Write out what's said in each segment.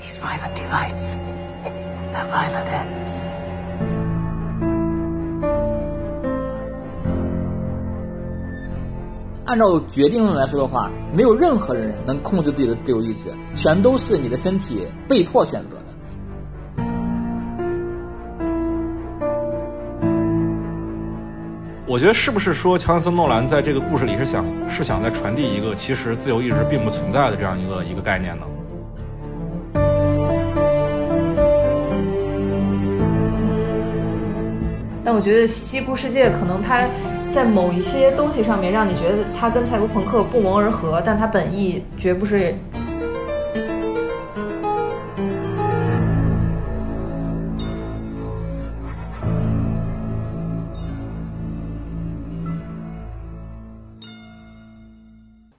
These violent delights have violent ends. 按照决定论来说的话，没有任何人能控制自己的自由意志，全都是你的身体被迫选择的。我觉得是不是说乔纳森·诺兰在这个故事里是想是想在传递一个其实自由意志并不存在的这样一个一个概念呢？但我觉得《西部世界》可能它在某一些东西上面让你觉得它跟赛博朋克不谋而合，但它本意绝不是。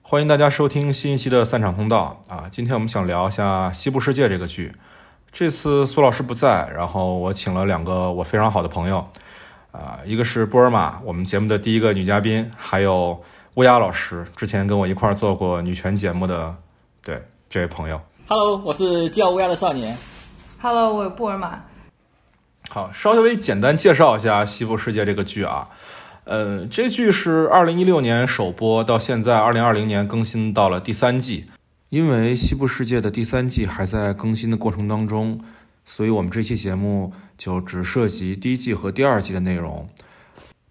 欢迎大家收听新一期的散场通道啊！今天我们想聊一下《西部世界》这个剧。这次苏老师不在，然后我请了两个我非常好的朋友，啊，一个是波尔玛，我们节目的第一个女嘉宾，还有乌鸦老师，之前跟我一块儿做过女权节目的，对这位朋友。Hello，我是叫乌鸦的少年。Hello，我是布尔玛。好，稍微简单介绍一下《西部世界》这个剧啊。呃，这剧是二零一六年首播，到现在二零二零年更新到了第三季。因为《西部世界》的第三季还在更新的过程当中，所以我们这期节目就只涉及第一季和第二季的内容。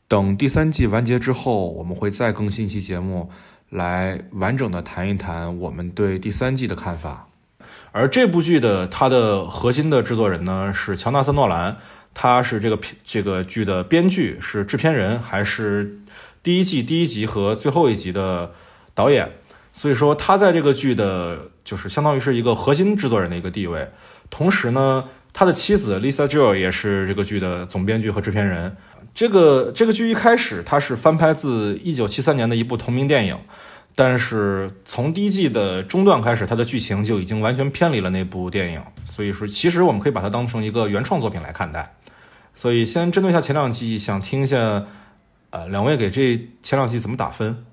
等第三季完结之后，我们会再更新一期节目，来完整的谈一谈我们对第三季的看法。而这部剧的它的核心的制作人呢是乔纳森·诺兰。他是这个这个剧的编剧，是制片人，还是第一季第一集和最后一集的导演。所以说，他在这个剧的，就是相当于是一个核心制作人的一个地位。同时呢，他的妻子 Lisa Joy 也是这个剧的总编剧和制片人。这个这个剧一开始，它是翻拍自1973年的一部同名电影，但是从第一季的中段开始，它的剧情就已经完全偏离了那部电影。所以说，其实我们可以把它当成一个原创作品来看待。所以，先针对一下前两季，想听一下，呃，两位给这前两季怎么打分？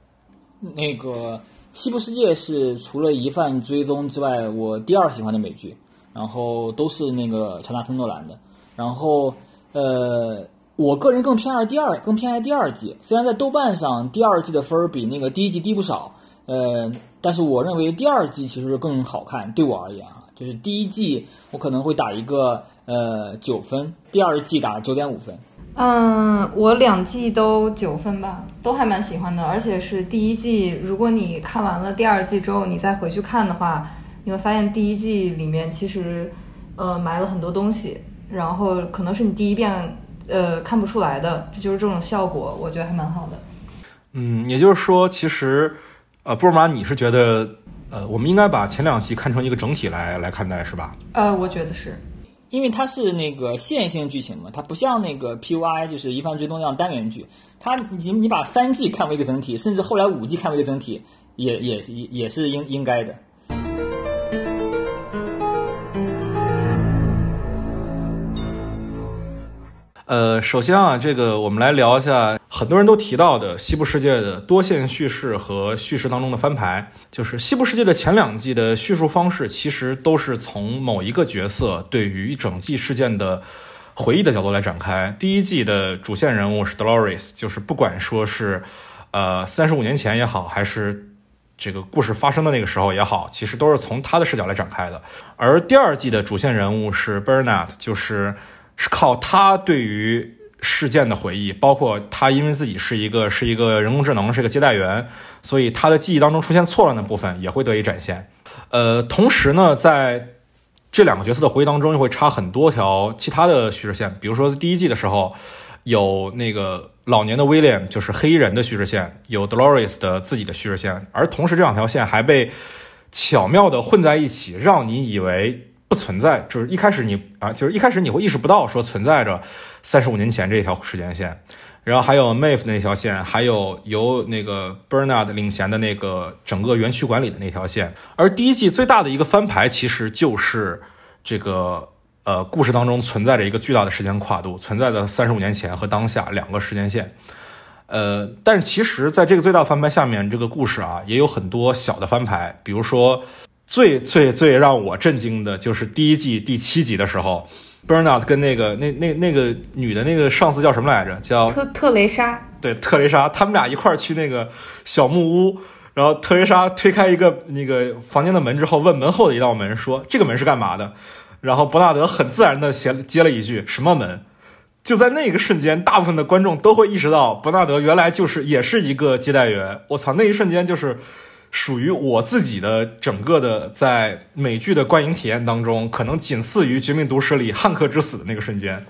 那个《西部世界》是除了《疑犯追踪》之外，我第二喜欢的美剧，然后都是那个乔纳森·诺兰的。然后，呃，我个人更偏爱第二，更偏爱第二季。虽然在豆瓣上第二季的分儿比那个第一季低不少，呃，但是我认为第二季其实更好看。对我而言啊，就是第一季我可能会打一个。呃，九分，第二季打九点五分。嗯，我两季都九分吧，都还蛮喜欢的。而且是第一季，如果你看完了第二季之后，你再回去看的话，你会发现第一季里面其实呃埋了很多东西，然后可能是你第一遍呃看不出来的，这就是这种效果，我觉得还蛮好的。嗯，也就是说，其实呃，布尔玛，你是觉得呃，我们应该把前两季看成一个整体来来看待，是吧？呃，我觉得是。因为它是那个线性剧情嘛，它不像那个 PUI 就是《疑犯追踪》这样单元剧，它你你把三季看为一个整体，甚至后来五季看为一个整体，也也也也是应应该的。呃，首先啊，这个我们来聊一下很多人都提到的《西部世界》的多线叙事和叙事当中的翻牌。就是《西部世界》的前两季的叙述方式，其实都是从某一个角色对于一整季事件的回忆的角度来展开。第一季的主线人物是 Dolores，就是不管说是呃三十五年前也好，还是这个故事发生的那个时候也好，其实都是从他的视角来展开的。而第二季的主线人物是 Bernard，就是。是靠他对于事件的回忆，包括他因为自己是一个是一个人工智能，是个接待员，所以他的记忆当中出现错乱的部分也会得以展现。呃，同时呢，在这两个角色的回忆当中，又会插很多条其他的叙事线，比如说第一季的时候，有那个老年的威廉，就是黑衣人的叙事线，有 Dolores 的自己的叙事线，而同时这两条线还被巧妙的混在一起，让你以为。存在，就是一开始你啊，就是一开始你会意识不到说存在着三十五年前这条时间线，然后还有 Maeve 那条线，还有由那个 Bernard 领衔的那个整个园区管理的那条线。而第一季最大的一个翻牌，其实就是这个呃故事当中存在着一个巨大的时间跨度，存在的三十五年前和当下两个时间线。呃，但是其实在这个最大翻牌下面，这个故事啊也有很多小的翻牌，比如说。最最最让我震惊的就是第一季第七集的时候，Bernard 跟那个那那那个女的那个上司叫什么来着？叫特特雷莎，对特雷莎，他们俩一块儿去那个小木屋，然后特雷莎推开一个那个房间的门之后，问门后的一道门说：“这个门是干嘛的？”然后伯纳德很自然的接接了一句：“什么门？”就在那个瞬间，大部分的观众都会意识到，伯纳德原来就是也是一个接待员。我操，那一瞬间就是属于我自己的整个的在美剧的观影体验当中，可能仅次于《绝命毒师》里汉克之死的那个瞬间，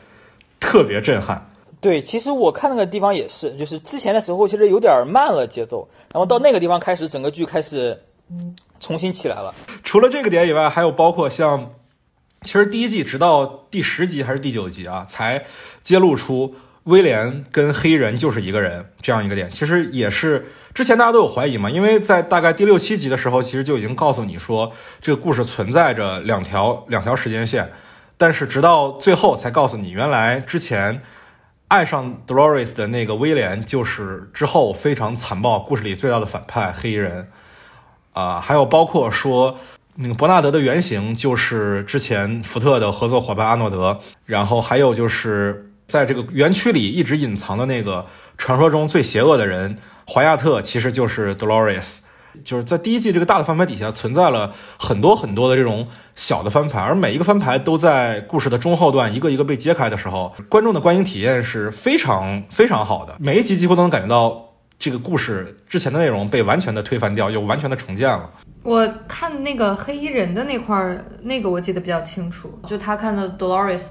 特别震撼。对，其实我看那个地方也是，就是之前的时候其实有点慢了节奏，然后到那个地方开始，整个剧开始重新起来了。除了这个点以外，还有包括像。其实第一季直到第十集还是第九集啊，才揭露出威廉跟黑人就是一个人这样一个点。其实也是之前大家都有怀疑嘛，因为在大概第六七集的时候，其实就已经告诉你说这个故事存在着两条两条时间线，但是直到最后才告诉你，原来之前爱上 Doris 的那个威廉就是之后非常残暴故事里最大的反派黑人啊，还有包括说。那个伯纳德的原型就是之前福特的合作伙伴阿诺德，然后还有就是在这个园区里一直隐藏的那个传说中最邪恶的人华亚特，其实就是 Dolores。就是在第一季这个大的翻牌底下存在了很多很多的这种小的翻牌，而每一个翻牌都在故事的中后段一个一个被揭开的时候，观众的观影体验是非常非常好的。每一集几乎都能感觉到这个故事之前的内容被完全的推翻掉，又完全的重建了。我看那个黑衣人的那块儿，那个我记得比较清楚。就他看到 Dolores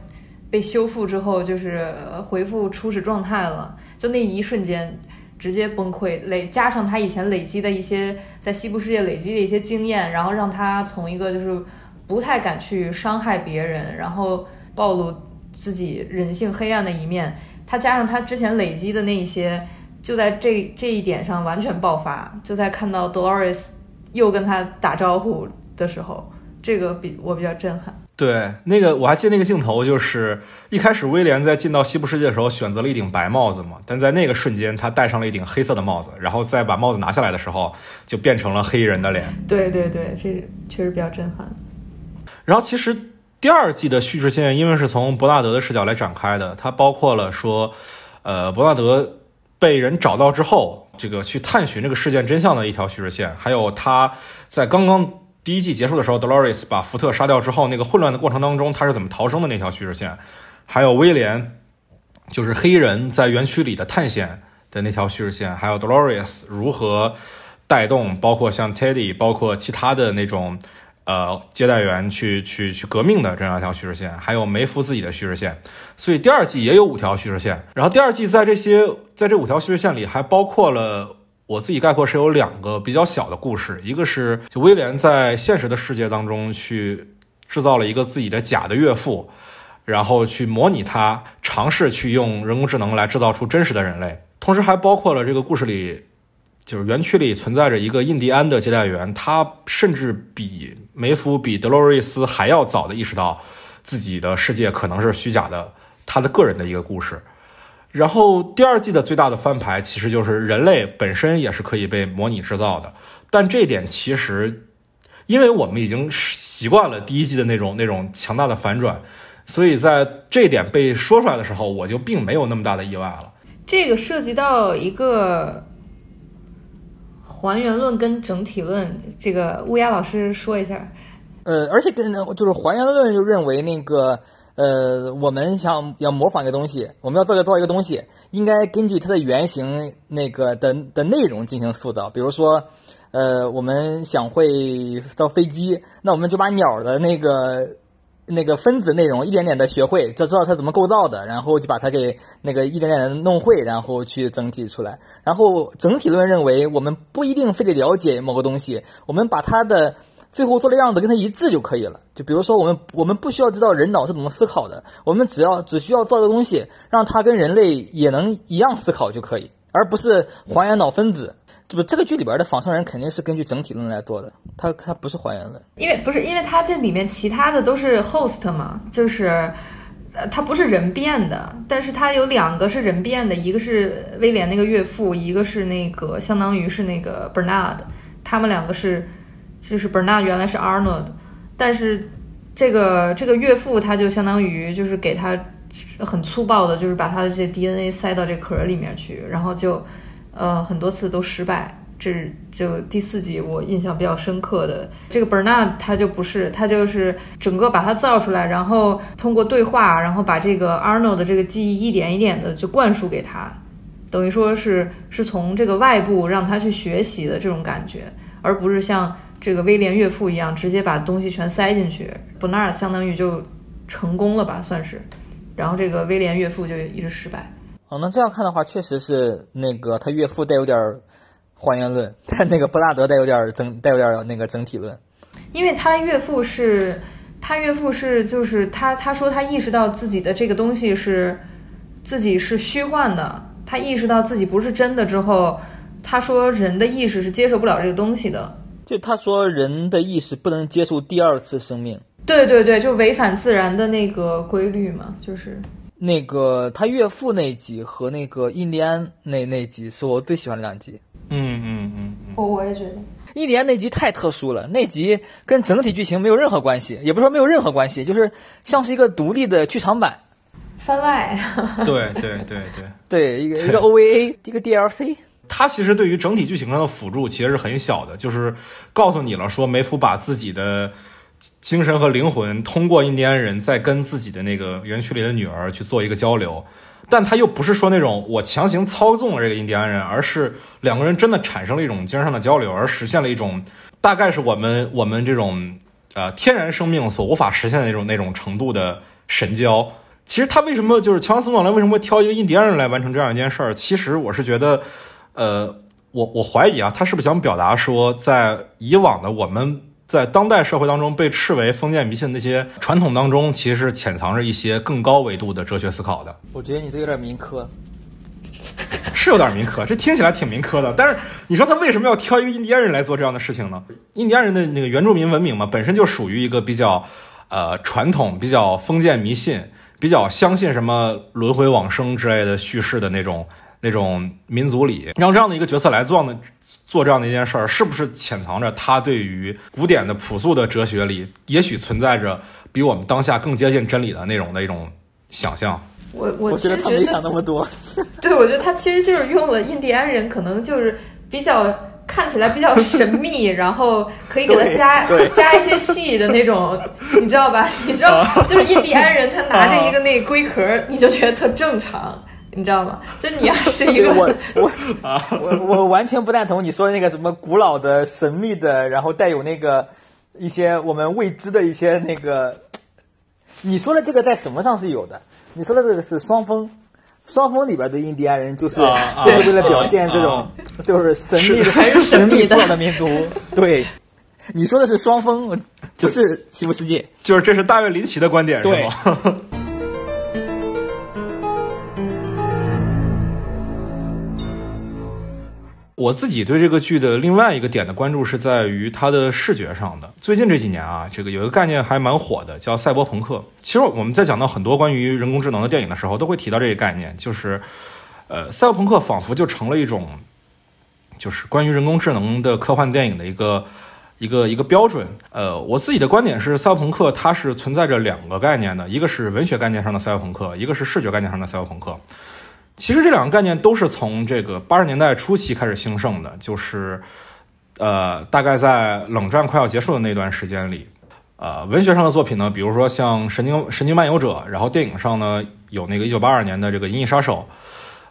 被修复之后，就是恢复初始状态了，就那一瞬间直接崩溃。累加上他以前累积的一些在西部世界累积的一些经验，然后让他从一个就是不太敢去伤害别人，然后暴露自己人性黑暗的一面。他加上他之前累积的那一些，就在这这一点上完全爆发。就在看到 Dolores。又跟他打招呼的时候，这个比我比较震撼。对，那个我还记得那个镜头，就是一开始威廉在进到西部世界的时候选择了一顶白帽子嘛，但在那个瞬间他戴上了一顶黑色的帽子，然后再把帽子拿下来的时候，就变成了黑衣人的脸。对对对，这确实比较震撼。然后其实第二季的叙事线，因为是从伯纳德的视角来展开的，它包括了说，呃，伯纳德。被人找到之后，这个去探寻这个事件真相的一条叙事线，还有他在刚刚第一季结束的时候，Dolores 把福特杀掉之后，那个混乱的过程当中，他是怎么逃生的那条叙事线，还有威廉就是黑人在园区里的探险的那条叙事线，还有 Dolores 如何带动，包括像 Teddy，包括其他的那种。呃，接待员去去去革命的这样一条叙事线，还有梅夫自己的叙事线，所以第二季也有五条叙事线。然后第二季在这些在这五条叙事线里，还包括了我自己概括是有两个比较小的故事，一个是就威廉在现实的世界当中去制造了一个自己的假的岳父，然后去模拟他，尝试去用人工智能来制造出真实的人类，同时还包括了这个故事里。就是园区里存在着一个印第安的接待员，他甚至比梅夫、比德洛瑞斯还要早的意识到自己的世界可能是虚假的，他的个人的一个故事。然后第二季的最大的翻牌其实就是人类本身也是可以被模拟制造的，但这点其实因为我们已经习惯了第一季的那种那种强大的反转，所以在这点被说出来的时候，我就并没有那么大的意外了。这个涉及到一个。还原论跟整体论，这个乌鸦老师说一下。呃，而且跟就是还原论就认为那个呃，我们想要模仿一个东西，我们要造造一个东西，应该根据它的原型那个的的内容进行塑造。比如说，呃，我们想会造飞机，那我们就把鸟的那个。那个分子内容一点点的学会，就知道它怎么构造的，然后就把它给那个一点点的弄会，然后去整体出来。然后整体论认为，我们不一定非得了解某个东西，我们把它的最后做的样子跟它一致就可以了。就比如说，我们我们不需要知道人脑是怎么思考的，我们只要只需要造个东西，让它跟人类也能一样思考就可以，而不是还原脑分子。这不，这个剧里边的仿生人肯定是根据整体论来做的，它它不是还原论，因为不是，因为它这里面其他的都是 host 嘛，就是，呃，它不是人变的，但是它有两个是人变的，一个是威廉那个岳父，一个是那个相当于是那个 Bernard，他们两个是就是 Bernard 原来是 Arnold，但是这个这个岳父他就相当于就是给他很粗暴的，就是把他的这 DNA 塞到这壳里面去，然后就呃很多次都失败。这是就第四集我印象比较深刻的这个 Bernard，他就不是他就是整个把它造出来，然后通过对话，然后把这个 Arnold 的这个记忆一点一点的就灌输给他，等于说是是从这个外部让他去学习的这种感觉，而不是像这个威廉岳父一样直接把东西全塞进去。Bernard 相当于就成功了吧，算是，然后这个威廉岳父就一直失败。哦，那这样看的话，确实是那个他岳父带有点儿还原论，但那个布拉德带有点儿整带有点儿那个整体论。因为他岳父是，他岳父是就是他他说他意识到自己的这个东西是自己是虚幻的，他意识到自己不是真的之后，他说人的意识是接受不了这个东西的。就他说人的意识不能接受第二次生命。对对对，就违反自然的那个规律嘛，就是那个他岳父那集和那个印第安那那集是我最喜欢的两集。嗯嗯嗯嗯，我我也觉得。印第安那集太特殊了，那集跟整体剧情没有任何关系，也不是说没有任何关系，就是像是一个独立的剧场版。番外，对对对对，对，一个一个 OVA，一个 DLC。它其实对于整体剧情上的辅助其实是很小的，就是告诉你了说梅芙把自己的精神和灵魂通过印第安人在跟自己的那个园区里的女儿去做一个交流，但他又不是说那种我强行操纵了这个印第安人，而是两个人真的产生了一种精神上的交流，而实现了一种大概是我们我们这种呃天然生命所无法实现的那种那种程度的神交。其实他为什么就是乔纳森·诺兰为什么会挑一个印第安人来完成这样一件事儿？其实我是觉得，呃，我我怀疑啊，他是不是想表达说，在以往的我们在当代社会当中被视为封建迷信的那些传统当中，其实是潜藏着一些更高维度的哲学思考的。我觉得你这有点民科。是有点民科，这听起来挺民科的。但是你说他为什么要挑一个印第安人来做这样的事情呢？印第安人的那个原住民文明嘛，本身就属于一个比较呃传统、比较封建迷信、比较相信什么轮回往生之类的叙事的那种那种民族里，让这样的一个角色来做呢，做这样的一件事儿，是不是潜藏着他对于古典的朴素的哲学里，也许存在着比我们当下更接近真理的那种的一种想象？我我我其实觉得他没想那么多。对，我觉得他其实就是用了印第安人，可能就是比较看起来比较神秘，然后可以给他加加一些戏的那种，你知道吧？你知道，就是印第安人他拿着一个那龟壳，你就觉得特正常，你知道吗？就你要是 一个我 我我我完全不赞同你说的那个什么古老的、神秘的，然后带有那个一些我们未知的一些那个。你说的这个在什么上是有的？你说的这个是双峰，双峰里边的印第安人就是就是为了表现这种 就是神秘的、神秘的民族。对，你说的是双峰，不是西部世界。就是这是大卫林奇的观点，是对吗？我自己对这个剧的另外一个点的关注是在于它的视觉上的。最近这几年啊，这个有一个概念还蛮火的，叫赛博朋克。其实我们在讲到很多关于人工智能的电影的时候，都会提到这个概念，就是，呃，赛博朋克仿佛就成了一种，就是关于人工智能的科幻电影的一个一个一个标准。呃，我自己的观点是，赛博朋克它是存在着两个概念的，一个是文学概念上的赛博朋克，一个是视觉概念上的赛博朋克。其实这两个概念都是从这个八十年代初期开始兴盛的，就是呃，大概在冷战快要结束的那段时间里，呃，文学上的作品呢，比如说像《神经神经漫游者》，然后电影上呢有那个一九八二年的这个《银翼杀手》。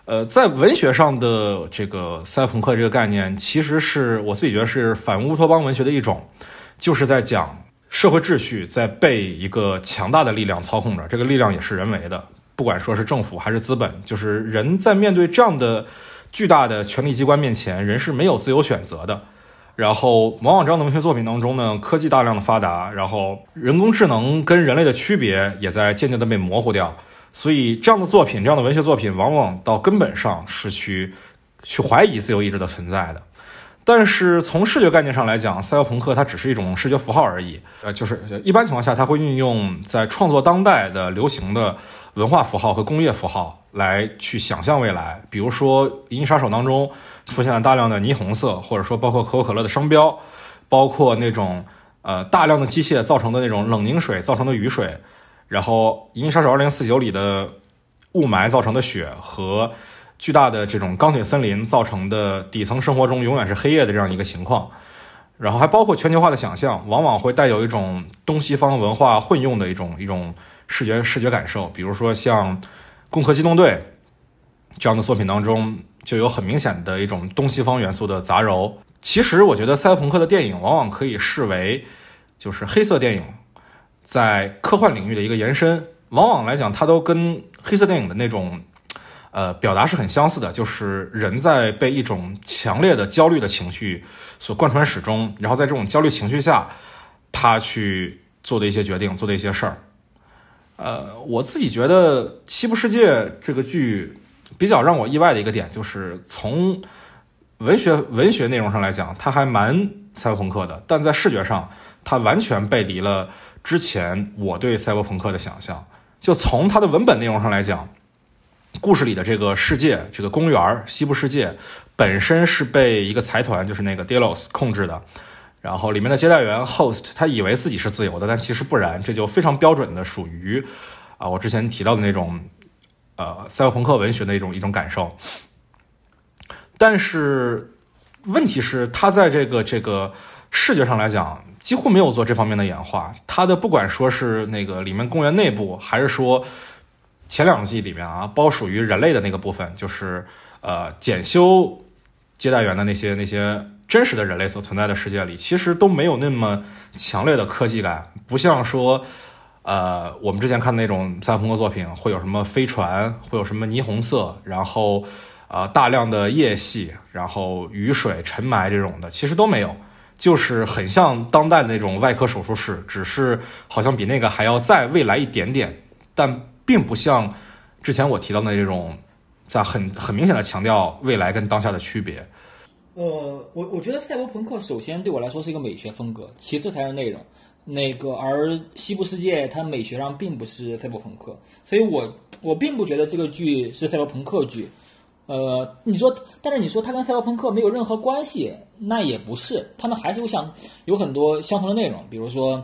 呃，在文学上的这个赛朋克这个概念，其实是我自己觉得是反乌托邦文学的一种，就是在讲社会秩序在被一个强大的力量操控着，这个力量也是人为的，不管说是政府还是资本，就是人在面对这样的巨大的权力机关面前，人是没有自由选择的。然后，往往这样的文学作品当中呢，科技大量的发达，然后人工智能跟人类的区别也在渐渐的被模糊掉。所以，这样的作品，这样的文学作品，往往到根本上是去去怀疑自由意志的存在的。但是从视觉概念上来讲，赛博朋克它只是一种视觉符号而已。呃，就是一般情况下，它会运用在创作当代的流行的文化符号和工业符号来去想象未来。比如说，《银翼杀手》当中出现了大量的霓虹色，或者说包括可口可乐的商标，包括那种呃大量的机械造成的那种冷凝水造成的雨水，然后《银翼杀手二零四九》里的雾霾造成的雪和巨大的这种钢铁森林造成的底层生活中永远是黑夜的这样一个情况，然后还包括全球化的想象，往往会带有一种东西方文化混用的一种一种视觉视觉感受，比如说像《攻壳机动队》这样的作品当中，就有很明显的一种东西方元素的杂糅。其实我觉得赛博朋克的电影往往可以视为就是黑色电影在科幻领域的一个延伸，往往来讲它都跟黑色电影的那种。呃，表达是很相似的，就是人在被一种强烈的焦虑的情绪所贯穿始终，然后在这种焦虑情绪下，他去做的一些决定，做的一些事儿。呃，我自己觉得《西部世界》这个剧比较让我意外的一个点，就是从文学文学内容上来讲，它还蛮赛博朋克的，但在视觉上，它完全背离了之前我对赛博朋克的想象。就从它的文本内容上来讲。故事里的这个世界，这个公园西部世界本身是被一个财团，就是那个 Delos 控制的。然后里面的接待员 Host 他以为自己是自由的，但其实不然。这就非常标准的属于啊，我之前提到的那种呃赛博朋克文学的一种一种感受。但是问题是，他在这个这个视觉上来讲，几乎没有做这方面的演化。他的不管说是那个里面公园内部，还是说。前两季里面啊，包属于人类的那个部分，就是呃检修接待员的那些那些真实的人类所存在的世界里，其实都没有那么强烈的科技感，不像说呃我们之前看的那种赛博朋克作品，会有什么飞船，会有什么霓虹色，然后呃大量的夜戏，然后雨水尘霾这种的，其实都没有，就是很像当代那种外科手术室，只是好像比那个还要再未来一点点，但。并不像之前我提到的这种，在很很明显的强调未来跟当下的区别。呃，我我觉得赛博朋克首先对我来说是一个美学风格，其次才是内容。那个而西部世界它美学上并不是赛博朋克，所以我我并不觉得这个剧是赛博朋克剧。呃，你说，但是你说它跟赛博朋克没有任何关系，那也不是，他们还是有相有很多相同的内容，比如说，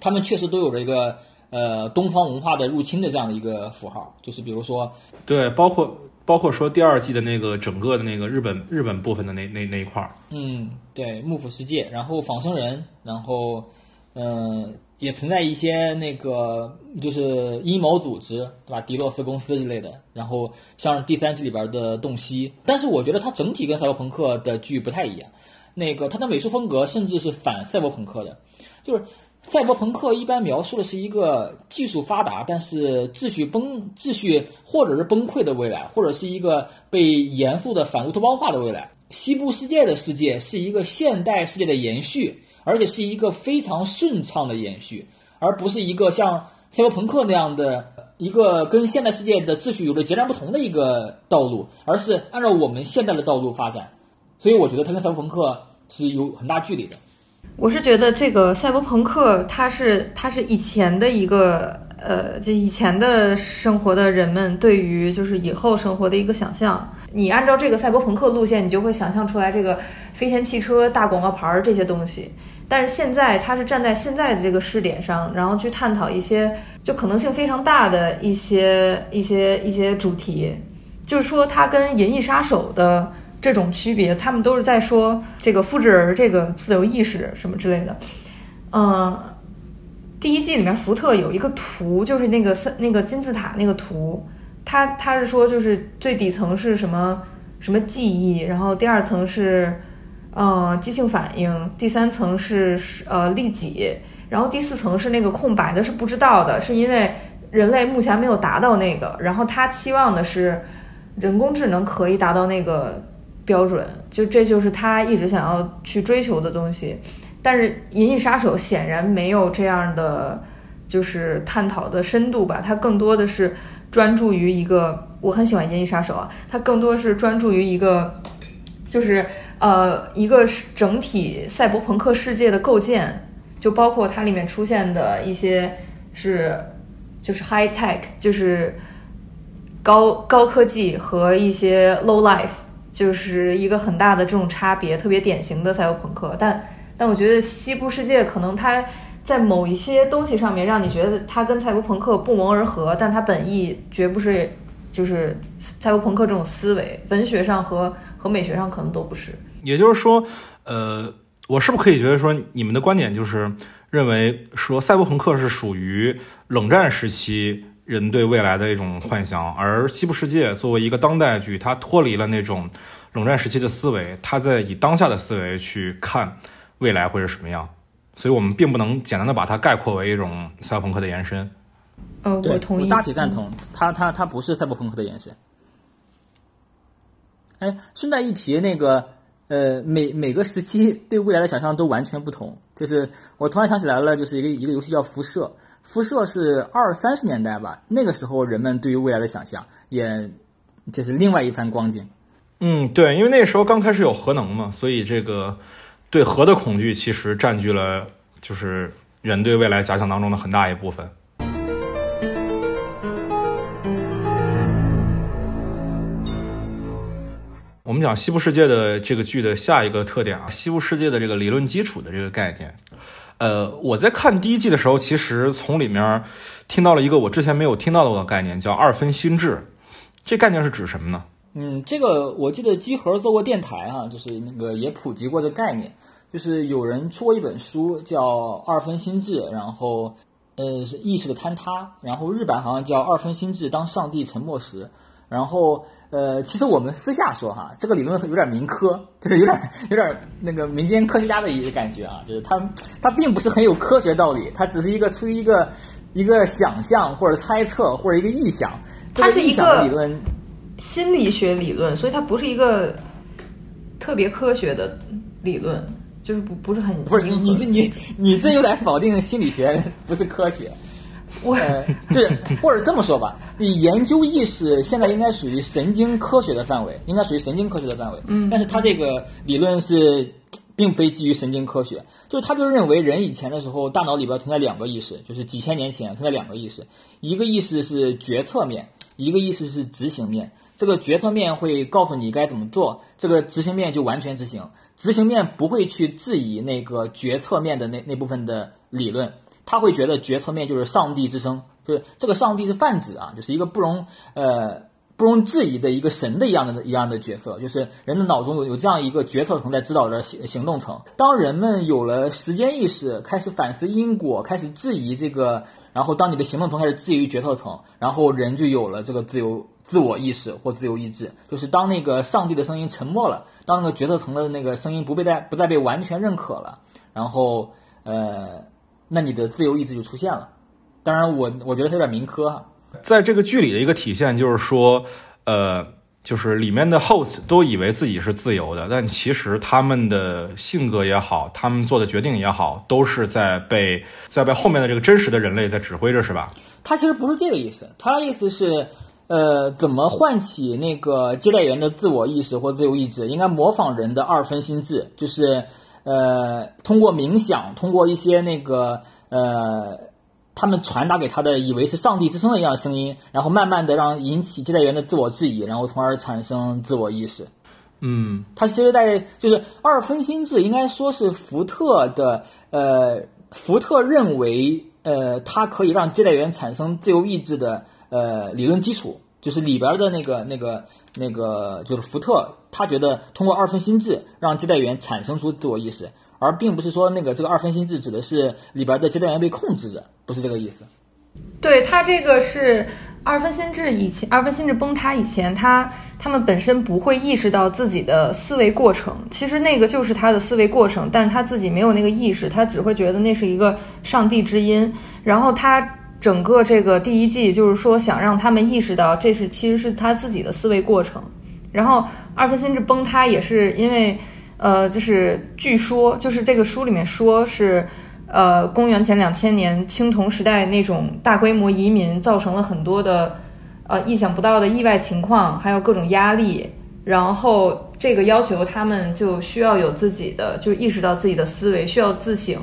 他们确实都有着一个。呃，东方文化的入侵的这样的一个符号，就是比如说，对，包括包括说第二季的那个整个的那个日本日本部分的那那那一块儿，嗯，对，幕府世界，然后仿生人，然后，嗯，也存在一些那个就是阴谋组织，对吧？迪洛斯公司之类的，然后像第三季里边的洞悉，但是我觉得它整体跟赛博朋克的剧不太一样，那个它的美术风格甚至是反赛博朋克的，就是。赛博朋克一般描述的是一个技术发达，但是秩序崩、秩序或者是崩溃的未来，或者是一个被严肃的反乌托邦化的未来。西部世界的世界是一个现代世界的延续，而且是一个非常顺畅的延续，而不是一个像赛博朋克那样的一个跟现代世界的秩序有着截然不同的一个道路，而是按照我们现代的道路发展。所以我觉得它跟赛博朋克是有很大距离的。我是觉得这个赛博朋克，它是它是以前的一个呃，就以前的生活的人们对于就是以后生活的一个想象。你按照这个赛博朋克路线，你就会想象出来这个飞天汽车、大广告牌这些东西。但是现在它是站在现在的这个试点上，然后去探讨一些就可能性非常大的一些一些一些主题，就是说它跟《银翼杀手》的。这种区别，他们都是在说这个复制人这个自由意识什么之类的。嗯，第一季里面福特有一个图，就是那个三那个金字塔那个图，他他是说就是最底层是什么什么记忆，然后第二层是呃即兴反应，第三层是呃利己，然后第四层是那个空白的，是不知道的，是因为人类目前没有达到那个，然后他期望的是人工智能可以达到那个。标准，就这就是他一直想要去追求的东西，但是《银翼杀手》显然没有这样的，就是探讨的深度吧。它更多的是专注于一个，我很喜欢《银翼杀手》啊，它更多是专注于一个，就是呃一个整体赛博朋克世界的构建，就包括它里面出现的一些是就是 high tech，就是高高科技和一些 low life。就是一个很大的这种差别，特别典型的赛博朋克。但但我觉得西部世界可能它在某一些东西上面让你觉得它跟赛博朋克不谋而合，但它本意绝不是就是赛博朋克这种思维，文学上和和美学上可能都不是。也就是说，呃，我是不是可以觉得说，你们的观点就是认为说赛博朋克是属于冷战时期人对未来的一种幻想，而西部世界作为一个当代剧，它脱离了那种冷战时期的思维，它在以当下的思维去看未来会是什么样，所以我们并不能简单的把它概括为一种赛博朋克的延伸。呃，对我同意，大体赞同。它它它不是赛博朋克的延伸。哎，顺带一提，那个呃，每每个时期对未来的想象都完全不同。就是我突然想起来了，就是一个一个游戏叫《辐射》，辐射是二三十年代吧，那个时候人们对于未来的想象也就是另外一番光景。嗯，对，因为那时候刚开始有核能嘛，所以这个对核的恐惧其实占据了就是人对未来假想当中的很大一部分。我们讲西部世界的这个剧的下一个特点啊，西部世界的这个理论基础的这个概念。呃，我在看第一季的时候，其实从里面听到了一个我之前没有听到的概念，叫二分心智。这概念是指什么呢？嗯，这个我记得机核做过电台哈、就是那个也普及过这概念，就是有人出过一本书叫《二分心智》，然后呃是意识的坍塌，然后日版好像叫《二分心智：当上帝沉默时》，然后呃其实我们私下说哈，这个理论有点民科，就是有点 有点那个民间科学家的一个感觉啊，就是它它并不是很有科学道理，它只是一个出于一个一个想象或者猜测或者一个臆想，这它是一臆想的个理论。心理学理论，所以它不是一个特别科学的理论，就是不不是很不是你你这你你这有点否定心理学不是科学，我呃，就是或者这么说吧，你研究意识现在应该属于神经科学的范围，应该属于神经科学的范围。嗯，但是他这个理论是并非基于神经科学，就是他就认为人以前的时候大脑里边存在两个意识，就是几千年前存在两个意识，一个意识是决策面，一个意识是执行面。这个决策面会告诉你该怎么做，这个执行面就完全执行。执行面不会去质疑那个决策面的那那部分的理论，他会觉得决策面就是上帝之声，就是这个上帝是泛指啊，就是一个不容呃不容置疑的一个神的一样的一样的角色，就是人的脑中有有这样一个决策层在指导着行行动层。当人们有了时间意识，开始反思因果，开始质疑这个，然后当你的行动层开始质疑决策层，然后人就有了这个自由。自我意识或自由意志，就是当那个上帝的声音沉默了，当那个决策层的那个声音不被再不再被完全认可了，然后呃，那你的自由意志就出现了。当然我，我觉得它有点民科哈。在这个剧里的一个体现就是说，呃，就是里面的 host 都以为自己是自由的，但其实他们的性格也好，他们做的决定也好，都是在被在被后面的这个真实的人类在指挥着，是吧？他其实不是这个意思，他的意思是。呃，怎么唤起那个接待员的自我意识或自由意志？应该模仿人的二分心智，就是呃，通过冥想，通过一些那个呃，他们传达给他的以为是上帝之声的一样的声音，然后慢慢的让引起接待员的自我质疑，然后从而产生自我意识。嗯，他其实在就是二分心智，应该说是福特的呃，福特认为呃，它可以让接待员产生自由意志的。呃，理论基础就是里边的那个、那个、那个，就是福特，他觉得通过二分心智让接待员产生出自我意识，而并不是说那个这个二分心智指的是里边的接待员被控制着，不是这个意思。对他这个是二分心智以前，二分心智崩塌以前，他他们本身不会意识到自己的思维过程，其实那个就是他的思维过程，但是他自己没有那个意识，他只会觉得那是一个上帝之音，然后他。整个这个第一季就是说，想让他们意识到这是其实是他自己的思维过程。然后二分心智崩塌也是因为，呃，就是据说就是这个书里面说是，呃，公元前两千年青铜时代那种大规模移民造成了很多的，呃，意想不到的意外情况，还有各种压力。然后这个要求他们就需要有自己的，就意识到自己的思维，需要自省。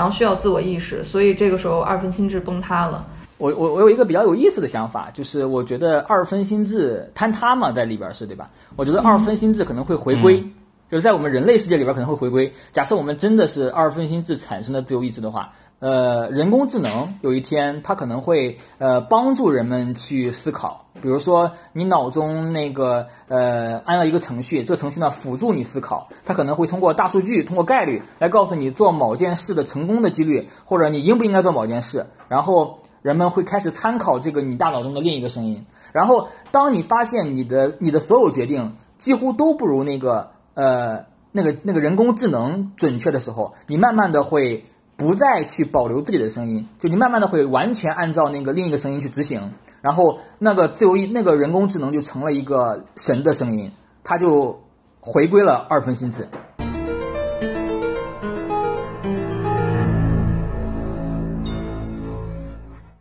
然后需要自我意识，所以这个时候二分心智崩塌了。我我我有一个比较有意思的想法，就是我觉得二分心智坍塌嘛，在里边是对吧？我觉得二分心智可能会回归，就是在我们人类世界里边可能会回归。假设我们真的是二分心智产生的自由意志的话，呃，人工智能有一天它可能会呃帮助人们去思考。比如说你脑中那个呃安了一个程序，这个程序呢辅助你思考，它可能会通过大数据、通过概率来告诉你做某件事的成功的几率，或者你应不应该做某件事。然后人们会开始参考这个你大脑中的另一个声音。然后当你发现你的你的所有决定几乎都不如那个呃那个那个人工智能准确的时候，你慢慢的会不再去保留自己的声音，就你慢慢的会完全按照那个另一个声音去执行。然后那个自由意那个人工智能就成了一个神的声音，它就回归了二分心智。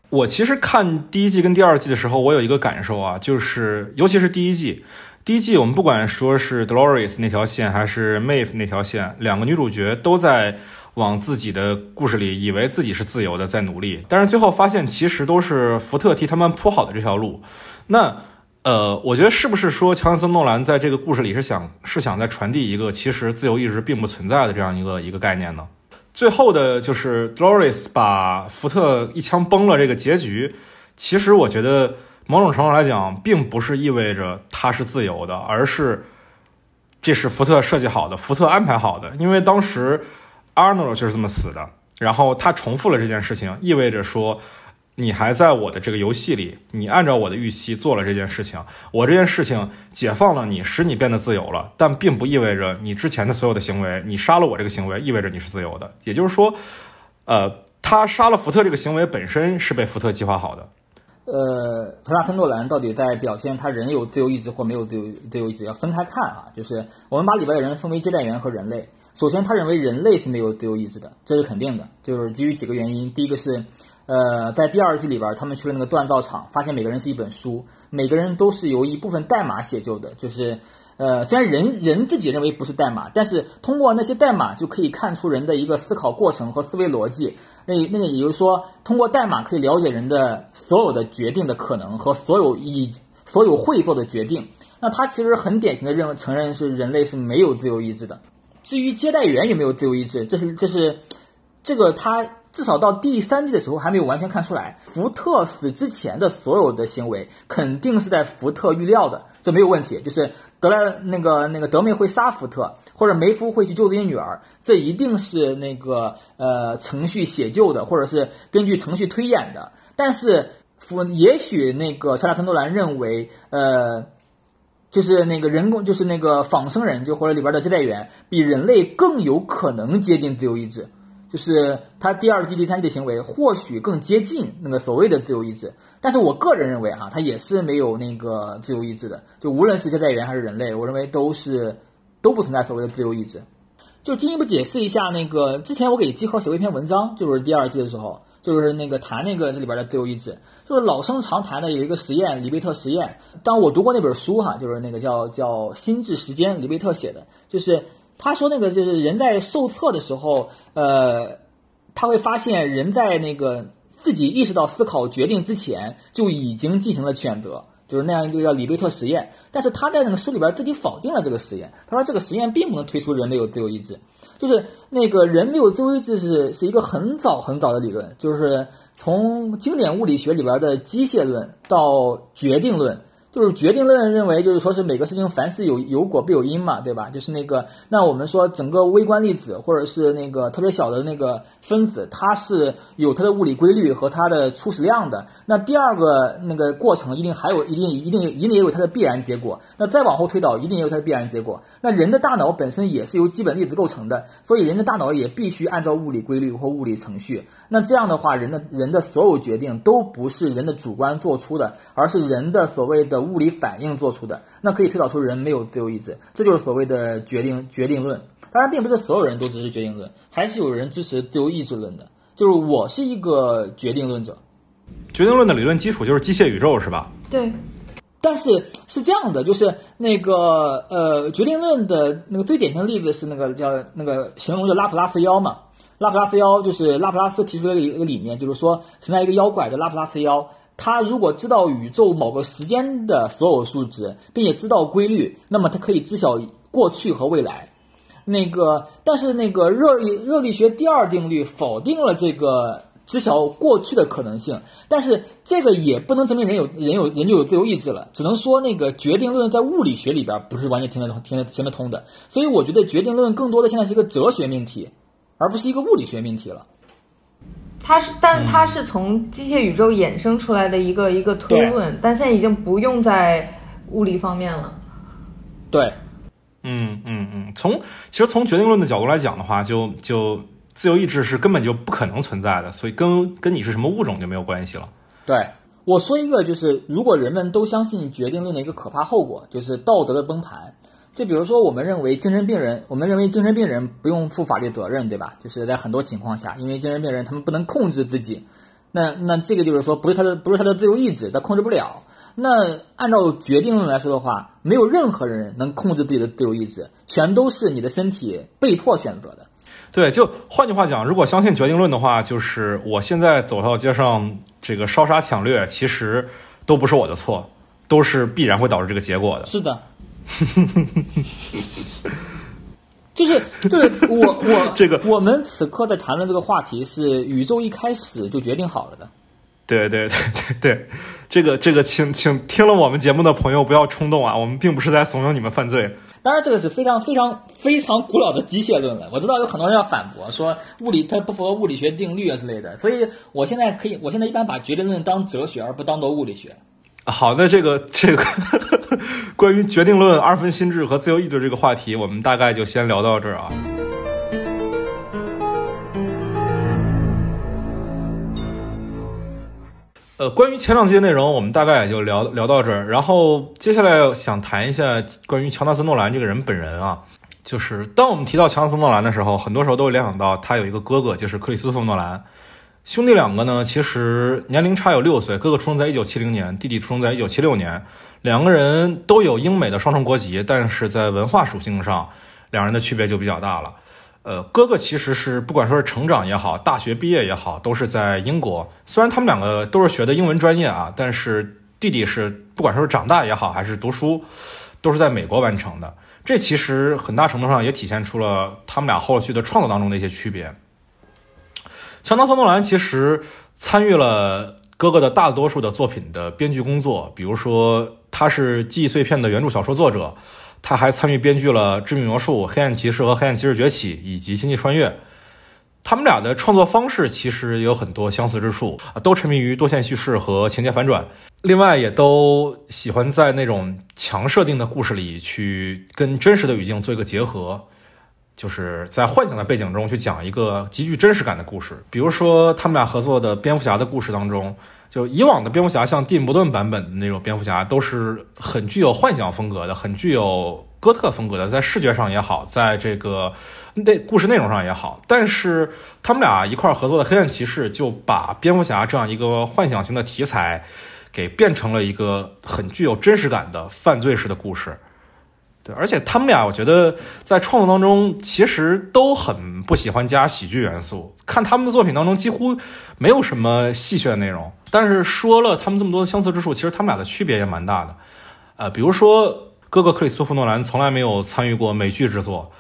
我其实看第一季跟第二季的时候，我有一个感受啊，就是尤其是第一季，第一季我们不管说是 Dolores 那条线还是 Maeve 那条线，两个女主角都在往自己的故事里以为自己是自由的，在努力，但是最后发现其实都是福特替他们铺好的这条路。那呃，我觉得是不是说乔纳森诺兰在这个故事里是想是想在传递一个其实自由意志并不存在的这样一个一个概念呢？最后的就是 Dolores 把福特一枪崩了这个结局，其实我觉得某种程度来讲，并不是意味着他是自由的，而是这是福特设计好的，福特安排好的。因为当时 Arnold 就是这么死的，然后他重复了这件事情，意味着说。你还在我的这个游戏里，你按照我的预期做了这件事情，我这件事情解放了你，使你变得自由了，但并不意味着你之前的所有的行为，你杀了我这个行为意味着你是自由的。也就是说，呃，他杀了福特这个行为本身是被福特计划好的。呃，特拉芬诺兰到底在表现他人有自由意志或没有自由自由意志，要分开看啊。就是我们把里边的人分为接待员和人类。首先，他认为人类是没有自由意志的，这是肯定的，就是基于几个原因。第一个是。呃，在第二季里边，他们去了那个锻造厂，发现每个人是一本书，每个人都是由一部分代码写就的。就是，呃，虽然人人自己认为不是代码，但是通过那些代码就可以看出人的一个思考过程和思维逻辑。那那也就是说，通过代码可以了解人的所有的决定的可能和所有以所有会做的决定。那他其实很典型的认为承认是人类是没有自由意志的。至于接待员有没有自由意志，这是这是这个他。至少到第三季的时候还没有完全看出来，福特死之前的所有的行为肯定是在福特预料的，这没有问题。就是德莱那个那个德梅会杀福特，或者梅夫会去救自己女儿，这一定是那个呃程序写就的，或者是根据程序推演的。但是福也许那个查拉特诺兰认为，呃，就是那个人工，就是那个仿生人，就或者里边的接待员，比人类更有可能接近自由意志。就是他第二季、第三季的行为或许更接近那个所谓的自由意志，但是我个人认为哈，他也是没有那个自由意志的。就无论是接待员还是人类，我认为都是都不存在所谓的自由意志。就进一步解释一下，那个之前我给集合写过一篇文章，就是第二季的时候，就是那个谈那个这里边的自由意志，就是老生常谈的有一个实验——里贝特实验。当我读过那本书哈，就是那个叫叫《心智时间》，里贝特写的，就是。他说：“那个就是人在受测的时候，呃，他会发现人在那个自己意识到思考决定之前就已经进行了选择，就是那样一个叫里贝特实验。但是他在那个书里边自己否定了这个实验，他说这个实验并不能推出人类有自由意志，就是那个人没有自由意志是是一个很早很早的理论，就是从经典物理学里边的机械论到决定论。”就是决定论认为，就是说是每个事情凡事有有果必有因嘛，对吧？就是那个，那我们说整个微观粒子或者是那个特别小的那个分子，它是有它的物理规律和它的初始量的。那第二个那个过程一定还有一定一定一定也有它的必然结果。那再往后推导，一定也有它的必然结果。那人的大脑本身也是由基本粒子构成的，所以人的大脑也必须按照物理规律或物理程序。那这样的话，人的人的所有决定都不是人的主观做出的，而是人的所谓的。物理反应做出的，那可以推导出人没有自由意志，这就是所谓的决定决定论。当然，并不是所有人都支持决定论，还是有人支持自由意志论的。就是我是一个决定论者。决定论的理论基础就是机械宇宙，是吧？对。但是是这样的，就是那个呃，决定论的那个最典型的例子是那个叫那个形容的拉普拉斯妖嘛。拉普拉斯妖就是拉普拉斯提出的一个理念，就是说存在一个妖怪叫拉普拉斯妖。他如果知道宇宙某个时间的所有数值，并且知道规律，那么他可以知晓过去和未来。那个，但是那个热力热力学第二定律否定了这个知晓过去的可能性，但是这个也不能证明人有人有人就有自由意志了，只能说那个决定论在物理学里边不是完全听得通听得行得通的，所以我觉得决定论更多的现在是一个哲学命题，而不是一个物理学命题了。它是，但它是从机械宇宙衍生出来的一个一个推论，但现在已经不用在物理方面了。对，嗯嗯嗯，从其实从决定论的角度来讲的话，就就自由意志是根本就不可能存在的，所以跟跟你是什么物种就没有关系了。对，我说一个就是，如果人们都相信决定论的一个可怕后果，就是道德的崩盘。就比如说，我们认为精神病人，我们认为精神病人不用负法律责任，对吧？就是在很多情况下，因为精神病人他们不能控制自己，那那这个就是说，不是他的不是他的自由意志，他控制不了。那按照决定论来说的话，没有任何人能控制自己的自由意志，全都是你的身体被迫选择的。对，就换句话讲，如果相信决定论的话，就是我现在走到街上这个烧杀抢掠，其实都不是我的错，都是必然会导致这个结果的。是的，就是对我我 这个我们此刻在谈论这个话题是宇宙一开始就决定好了的。对对对对对，这个这个，请请听了我们节目的朋友不要冲动啊，我们并不是在怂恿你们犯罪。当然，这个是非常非常非常古老的机械论了。我知道有很多人要反驳，说物理它不符合物理学定律啊之类的。所以我现在可以，我现在一般把决定论当哲学，而不当做物理学。好，那这个这个 关于决定论、二分心智和自由意志这个话题，我们大概就先聊到这儿啊。呃，关于前两季的内容，我们大概也就聊聊到这儿。然后接下来想谈一下关于乔纳森·诺兰这个人本人啊，就是当我们提到乔纳森·诺兰的时候，很多时候都会联想到他有一个哥哥，就是克里斯托·诺兰。兄弟两个呢，其实年龄差有六岁，哥哥出生在一九七零年，弟弟出生在一九七六年，两个人都有英美的双重国籍，但是在文化属性上，两人的区别就比较大了。呃，哥哥其实是不管说是成长也好，大学毕业也好，都是在英国。虽然他们两个都是学的英文专业啊，但是弟弟是不管说是长大也好，还是读书，都是在美国完成的。这其实很大程度上也体现出了他们俩后续的创作当中的一些区别。乔纳森·诺兰其实参与了哥哥的大多数的作品的编剧工作，比如说他是《记忆碎片》的原著小说作者，他还参与编剧了《致命魔术》《黑暗骑士》和《黑暗骑士崛起》以及《星际穿越》。他们俩的创作方式其实也有很多相似之处，都沉迷于多线叙事和情节反转，另外也都喜欢在那种强设定的故事里去跟真实的语境做一个结合。就是在幻想的背景中去讲一个极具真实感的故事，比如说他们俩合作的蝙蝠侠的故事当中，就以往的蝙蝠侠像蒂姆·伯顿版本的那种蝙蝠侠，都是很具有幻想风格的，很具有哥特风格的，在视觉上也好，在这个那故事内容上也好。但是他们俩一块合作的《黑暗骑士》就把蝙蝠侠这样一个幻想型的题材，给变成了一个很具有真实感的犯罪式的故事。对，而且他们俩，我觉得在创作当中其实都很不喜欢加喜剧元素。看他们的作品当中，几乎没有什么戏谑的内容。但是说了他们这么多的相似之处，其实他们俩的区别也蛮大的。呃，比如说哥哥克里斯托弗·诺兰从来没有参与过美剧制作，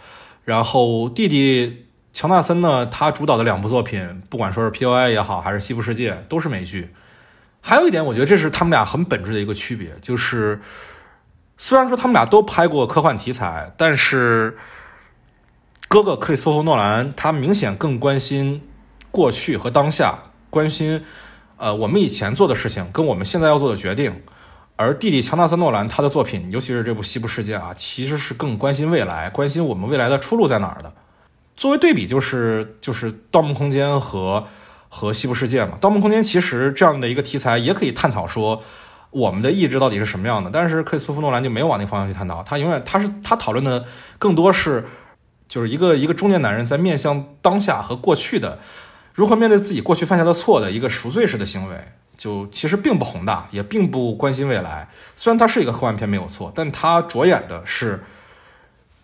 然后弟弟乔纳森呢，他主导的两部作品，不管说是 P.O.I 也好，还是《西部世界》，都是美剧。还有一点，我觉得这是他们俩很本质的一个区别，就是。虽然说他们俩都拍过科幻题材，但是哥哥克里斯托弗·诺兰他明显更关心过去和当下，关心呃我们以前做的事情跟我们现在要做的决定，而弟弟乔纳森·诺兰他的作品，尤其是这部《西部世界》啊，其实是更关心未来，关心我们未来的出路在哪儿的。作为对比，就是就是《盗梦空间》和和《西部世界》嘛，《盗梦空间》其实这样的一个题材也可以探讨说。我们的意志到底是什么样的？但是克里斯托弗·诺兰就没有往那个方向去探讨，他永远他是他讨论的更多是，就是一个一个中年男人在面向当下和过去的如何面对自己过去犯下的错的一个赎罪式的行为，就其实并不宏大，也并不关心未来。虽然它是一个科幻片没有错，但它着眼的是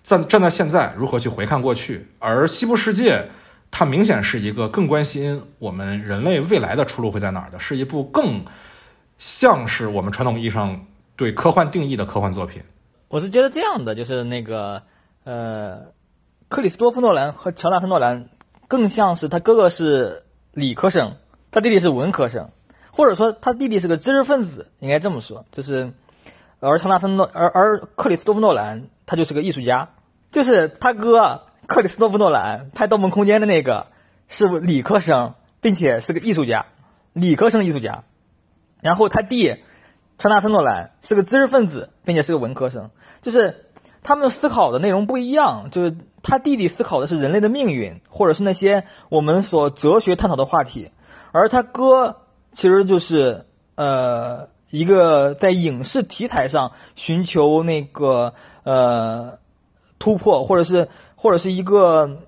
站站在现在如何去回看过去，而《西部世界》它明显是一个更关心我们人类未来的出路会在哪儿的，是一部更。像是我们传统意义上对科幻定义的科幻作品，我是觉得这样的，就是那个呃，克里斯多夫诺兰和乔纳森诺兰更像是他哥哥是理科生，他弟弟是文科生，或者说他弟弟是个知识分子，应该这么说。就是，而乔纳森诺而而克里斯多夫诺兰他就是个艺术家，就是他哥克里斯多夫诺兰拍《盗梦空间》的那个是理科生，并且是个艺术家，理科生艺术家。然后他弟乔纳森诺兰是个知识分子，并且是个文科生，就是他们思考的内容不一样。就是他弟弟思考的是人类的命运，或者是那些我们所哲学探讨的话题，而他哥其实就是呃一个在影视题材上寻求那个呃突破，或者是或者是一个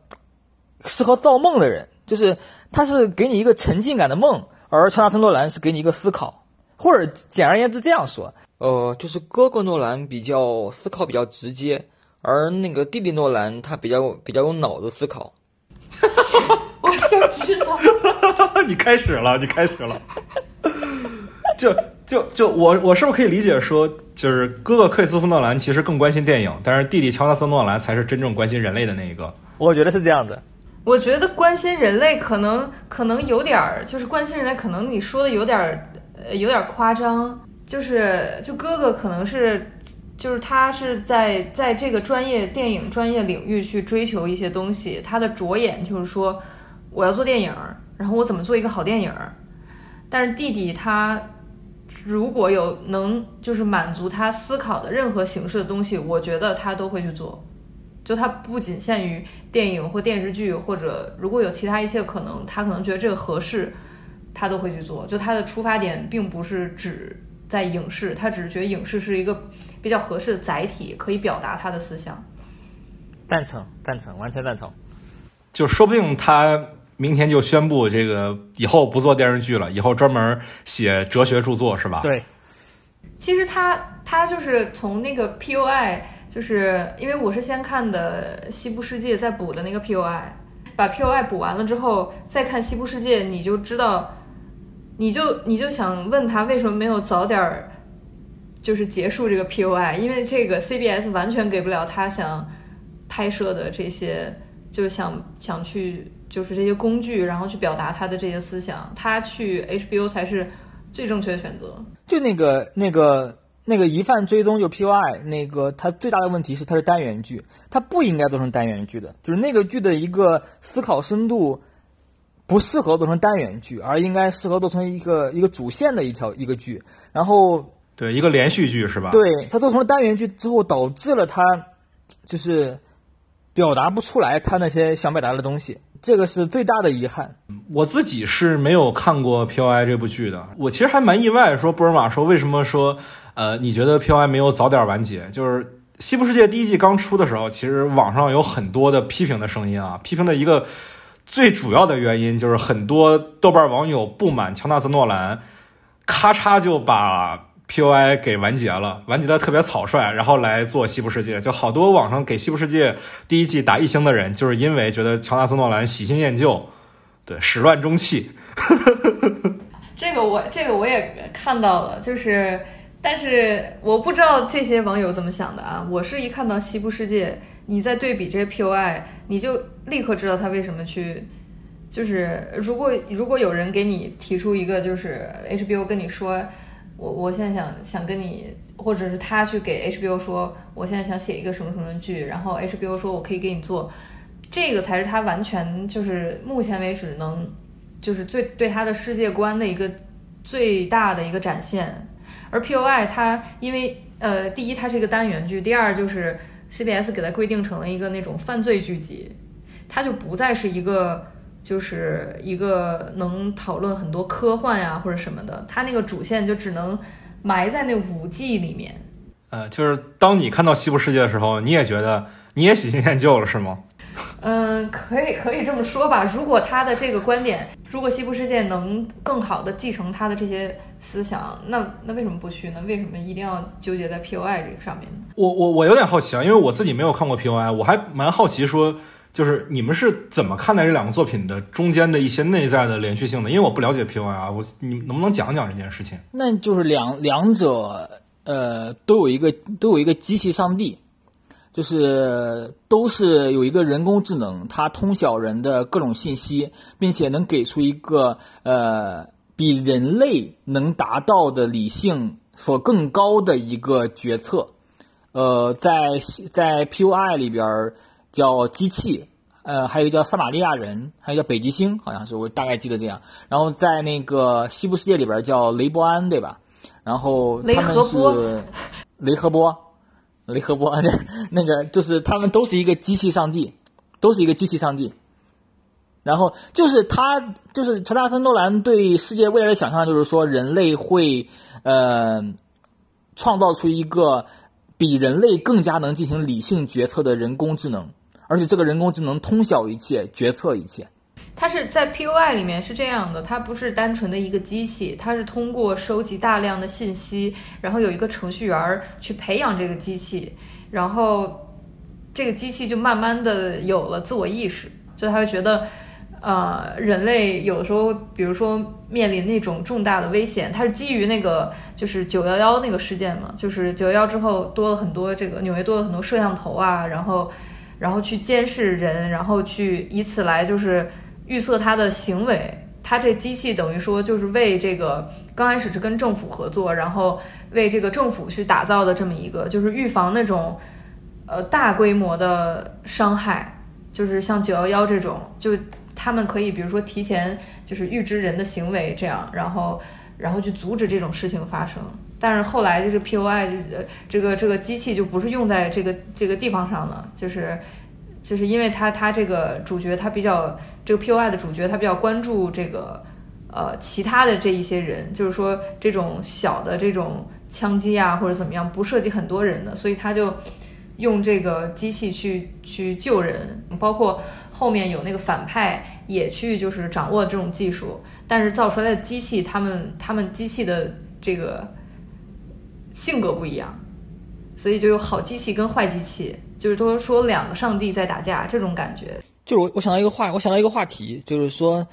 适合造梦的人，就是他是给你一个沉浸感的梦，而乔纳森诺兰是给你一个思考。或者简而言之这样说，呃，就是哥哥诺兰比较思考比较直接，而那个弟弟诺兰他比较比较有脑子思考。我就知道，你开始了，你开始了。就就就我我是不是可以理解说，就是哥哥克里斯夫诺兰其实更关心电影，但是弟弟乔纳森诺兰才是真正关心人类的那一个。我觉得是这样的。我觉得关心人类可能可能有点儿，就是关心人类，可能你说的有点儿呃有点儿夸张。就是就哥哥可能是，就是他是在在这个专业电影专业领域去追求一些东西，他的着眼就是说我要做电影，然后我怎么做一个好电影。但是弟弟他如果有能就是满足他思考的任何形式的东西，我觉得他都会去做。就他不仅限于电影或电视剧，或者如果有其他一切可能，他可能觉得这个合适，他都会去做。就他的出发点并不是指在影视，他只是觉得影视是一个比较合适的载体，可以表达他的思想。赞成，赞成，完全赞成。就说不定他明天就宣布这个以后不做电视剧了，以后专门写哲学著作，是吧？对，其实他他就是从那个 POI。就是因为我是先看的《西部世界》，再补的那个 POI，把 POI 补完了之后再看《西部世界》，你就知道，你就你就想问他为什么没有早点儿，就是结束这个 POI，因为这个 CBS 完全给不了他想拍摄的这些，就是想想去就是这些工具，然后去表达他的这些思想，他去 HBO 才是最正确的选择。就那个那个。那个疑犯追踪就 POI，那个它最大的问题是它是单元剧，它不应该做成单元剧的，就是那个剧的一个思考深度不适合做成单元剧，而应该适合做成一个一个主线的一条一个剧。然后对一个连续剧是吧？对，它做成了单元剧之后，导致了它就是表达不出来他那些想表达的东西，这个是最大的遗憾。我自己是没有看过 POI 这部剧的，我其实还蛮意外，说波尔玛说为什么说。呃，你觉得 POI 没有早点完结？就是《西部世界》第一季刚出的时候，其实网上有很多的批评的声音啊。批评的一个最主要的原因就是很多豆瓣网友不满乔纳斯·诺兰，咔嚓就把 POI 给完结了，完结的特别草率，然后来做《西部世界》。就好多网上给《西部世界》第一季打一星的人，就是因为觉得乔纳森·诺兰喜新厌旧，对始乱终弃。这个我这个我也看到了，就是。但是我不知道这些网友怎么想的啊！我是一看到《西部世界》，你在对比这些 POI，你就立刻知道他为什么去。就是如果如果有人给你提出一个，就是 HBO 跟你说，我我现在想想跟你，或者是他去给 HBO 说，我现在想写一个什么什么剧，然后 HBO 说我可以给你做，这个才是他完全就是目前为止能就是最对他的世界观的一个最大的一个展现。而 POI 它因为呃，第一它是一个单元剧，第二就是 CBS 给它规定成了一个那种犯罪剧集，它就不再是一个就是一个能讨论很多科幻呀或者什么的，它那个主线就只能埋在那五季里面。呃，就是当你看到西部世界的时候，你也觉得你也喜新厌旧了，是吗？嗯，可以可以这么说吧。如果他的这个观点，如果西部世界能更好的继承他的这些思想，那那为什么不去呢？为什么一定要纠结在 POI 这个上面呢？我我我有点好奇啊，因为我自己没有看过 POI，我还蛮好奇说，就是你们是怎么看待这两个作品的中间的一些内在的连续性的？因为我不了解 POI 啊，我你能不能讲讲这件事情？那就是两两者呃都有一个都有一个机器上帝。就是都是有一个人工智能，它通晓人的各种信息，并且能给出一个呃比人类能达到的理性所更高的一个决策。呃，在在 PUI 里边儿叫机器，呃，还有叫撒玛利亚人，还有叫北极星，好像是我大概记得这样。然后在那个西部世界里边叫雷伯安，对吧？然后他们是雷赫波。雷赫波，那 那个就是他们都是一个机器上帝，都是一个机器上帝。然后就是他，就是乔纳森·诺兰对世界未来的想象，就是说人类会呃创造出一个比人类更加能进行理性决策的人工智能，而且这个人工智能通晓一切，决策一切。它是在 PUI 里面是这样的，它不是单纯的一个机器，它是通过收集大量的信息，然后有一个程序员去培养这个机器，然后这个机器就慢慢的有了自我意识，就它会觉得，呃，人类有的时候，比如说面临那种重大的危险，它是基于那个就是九幺幺那个事件嘛，就是九幺幺之后多了很多这个纽约多了很多摄像头啊，然后然后去监视人，然后去以此来就是。预测他的行为，他这机器等于说就是为这个刚开始是跟政府合作，然后为这个政府去打造的这么一个，就是预防那种呃大规模的伤害，就是像九幺幺这种，就他们可以比如说提前就是预知人的行为这样，然后然后去阻止这种事情发生。但是后来就是 POI 就这个这个机器就不是用在这个这个地方上了，就是。就是因为他他这个主角他比较这个 P O I 的主角他比较关注这个呃其他的这一些人，就是说这种小的这种枪击啊或者怎么样不涉及很多人的，所以他就用这个机器去去救人，包括后面有那个反派也去就是掌握这种技术，但是造出来的机器他们他们机器的这个性格不一样，所以就有好机器跟坏机器。就是都说两个上帝在打架，这种感觉。就是我，我想到一个话，我想到一个话题，就是说，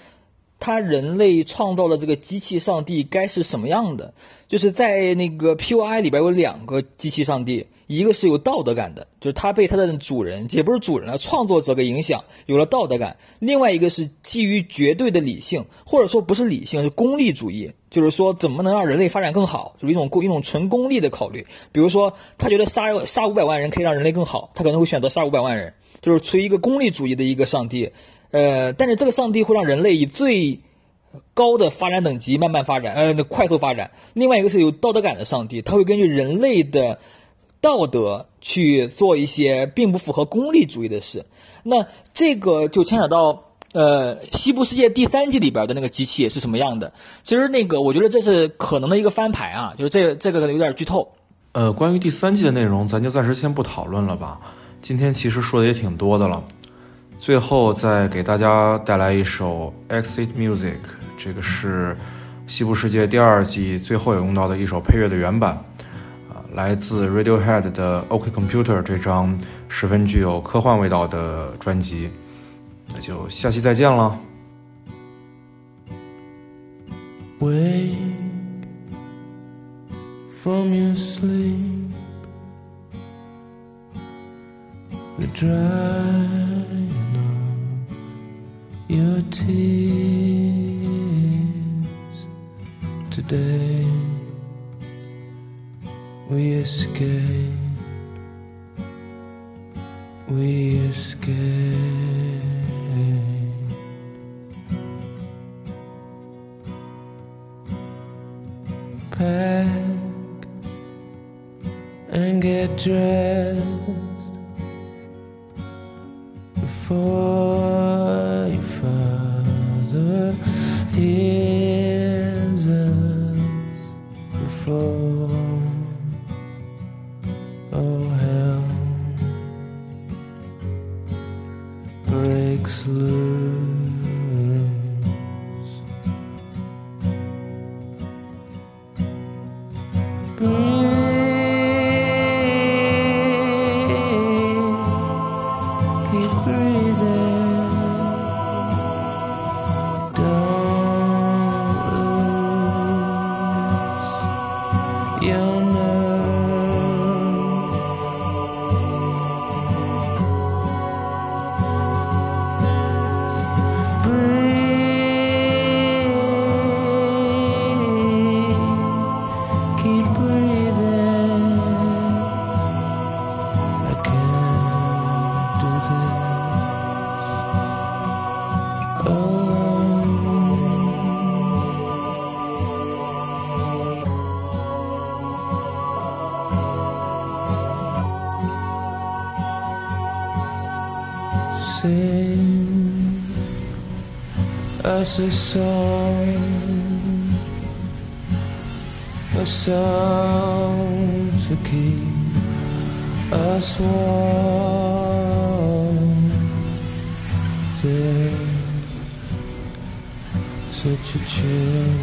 他人类创造的这个机器上帝该是什么样的？就是在那个 PUI 里边有两个机器上帝，一个是有道德感的，就是他被他的主人，也不是主人了，创作者给影响，有了道德感；另外一个是基于绝对的理性，或者说不是理性，是功利主义。就是说，怎么能让人类发展更好？就是一种一种纯功利的考虑。比如说，他觉得杀杀五百万人可以让人类更好，他可能会选择杀五百万人，就是处于一个功利主义的一个上帝。呃，但是这个上帝会让人类以最高的发展等级慢慢发展，呃，快速发展。另外一个是有道德感的上帝，他会根据人类的道德去做一些并不符合功利主义的事。那这个就牵扯到。呃，西部世界第三季里边的那个机器是什么样的？其实那个，我觉得这是可能的一个翻牌啊，就是这这个可能有点剧透。呃，关于第三季的内容，咱就暂时先不讨论了吧。今天其实说的也挺多的了，最后再给大家带来一首《Exit Music》，这个是西部世界第二季最后有用到的一首配乐的原版，啊，来自 Radiohead 的《OK Computer》这张十分具有科幻味道的专辑。那就下期再见了。Wake from your sleep, the drying of your tears today. We escape, we escape. Pack and get dressed before your father hears us before There a song, a song to keep us warm. Yeah, such a chill,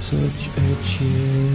such a chill.